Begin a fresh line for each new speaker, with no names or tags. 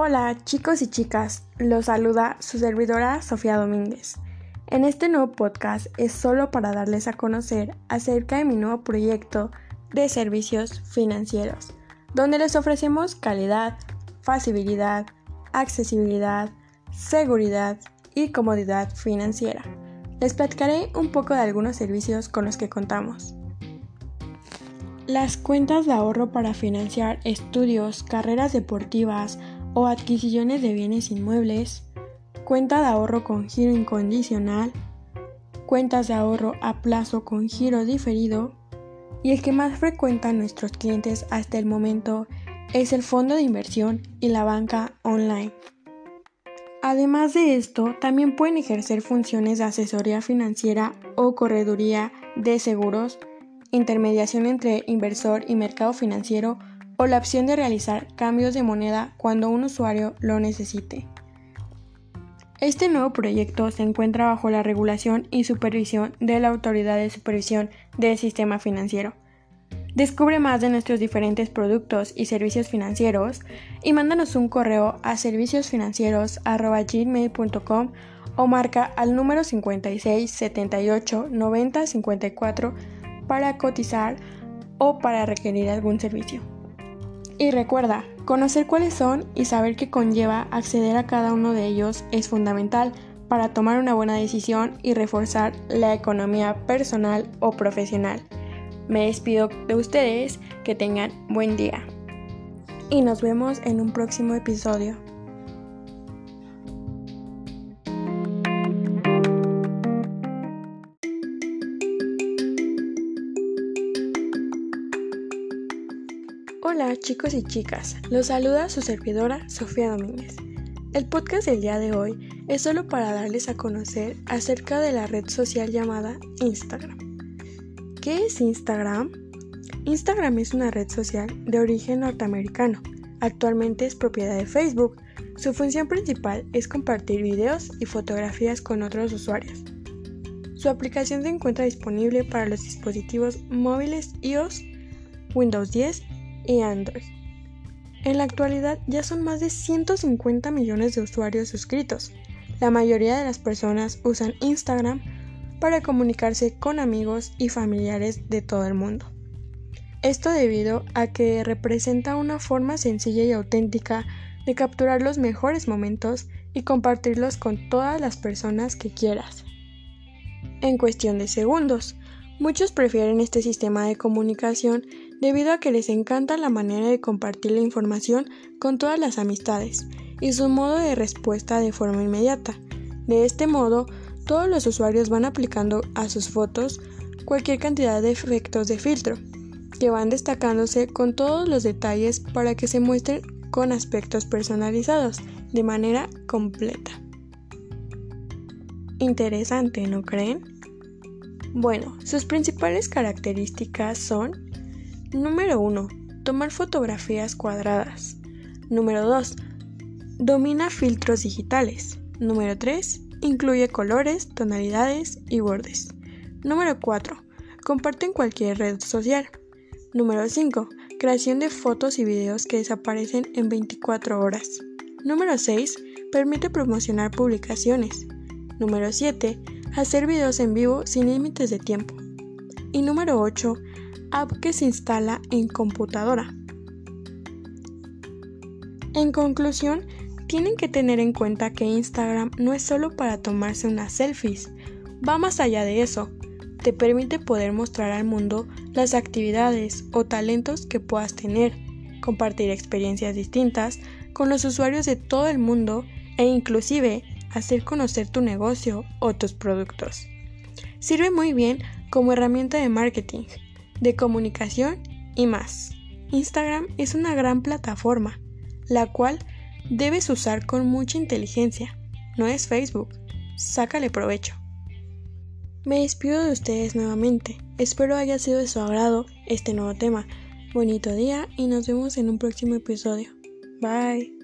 Hola chicos y chicas, los saluda su servidora Sofía Domínguez. En este nuevo podcast es solo para darles a conocer acerca de mi nuevo proyecto de servicios financieros, donde les ofrecemos calidad, facilidad, accesibilidad, seguridad y comodidad financiera. Les platicaré un poco de algunos servicios con los que contamos. Las cuentas de ahorro para financiar estudios, carreras deportivas, o adquisiciones de bienes inmuebles, cuenta de ahorro con giro incondicional, cuentas de ahorro a plazo con giro diferido y el que más frecuentan nuestros clientes hasta el momento es el fondo de inversión y la banca online. Además de esto, también pueden ejercer funciones de asesoría financiera o correduría de seguros, intermediación entre inversor y mercado financiero o la opción de realizar cambios de moneda cuando un usuario lo necesite. Este nuevo proyecto se encuentra bajo la regulación y supervisión de la Autoridad de Supervisión del Sistema Financiero. Descubre más de nuestros diferentes productos y servicios financieros y mándanos un correo a serviciosfinancieros.gmail.com o marca al número 56 78 90 54 para cotizar o para requerir algún servicio. Y recuerda, conocer cuáles son y saber qué conlleva acceder a cada uno de ellos es fundamental para tomar una buena decisión y reforzar la economía personal o profesional. Me despido de ustedes, que tengan buen día. Y nos vemos en un próximo episodio. Hola chicos y chicas, los saluda su servidora Sofía Domínguez. El podcast del día de hoy es solo para darles a conocer acerca de la red social llamada Instagram. ¿Qué es Instagram? Instagram es una red social de origen norteamericano. Actualmente es propiedad de Facebook. Su función principal es compartir videos y fotografías con otros usuarios. Su aplicación se encuentra disponible para los dispositivos móviles iOS, Windows 10 y Android. En la actualidad ya son más de 150 millones de usuarios suscritos. La mayoría de las personas usan Instagram para comunicarse con amigos y familiares de todo el mundo. Esto debido a que representa una forma sencilla y auténtica de capturar los mejores momentos y compartirlos con todas las personas que quieras. En cuestión de segundos, muchos prefieren este sistema de comunicación debido a que les encanta la manera de compartir la información con todas las amistades y su modo de respuesta de forma inmediata. De este modo, todos los usuarios van aplicando a sus fotos cualquier cantidad de efectos de filtro, que van destacándose con todos los detalles para que se muestren con aspectos personalizados de manera completa. Interesante, ¿no creen? Bueno, sus principales características son Número 1. Tomar fotografías cuadradas. Número 2. Domina filtros digitales. Número 3. Incluye colores, tonalidades y bordes. Número 4. Comparte en cualquier red social. Número 5. Creación de fotos y videos que desaparecen en 24 horas. Número 6. Permite promocionar publicaciones. Número 7. Hacer videos en vivo sin límites de tiempo. Y número 8 app que se instala en computadora. En conclusión, tienen que tener en cuenta que Instagram no es solo para tomarse unas selfies, va más allá de eso. Te permite poder mostrar al mundo las actividades o talentos que puedas tener, compartir experiencias distintas con los usuarios de todo el mundo e inclusive hacer conocer tu negocio o tus productos. Sirve muy bien como herramienta de marketing de comunicación y más. Instagram es una gran plataforma, la cual debes usar con mucha inteligencia. No es Facebook. Sácale provecho. Me despido de ustedes nuevamente. Espero haya sido de su agrado este nuevo tema. Bonito día y nos vemos en un próximo episodio. Bye.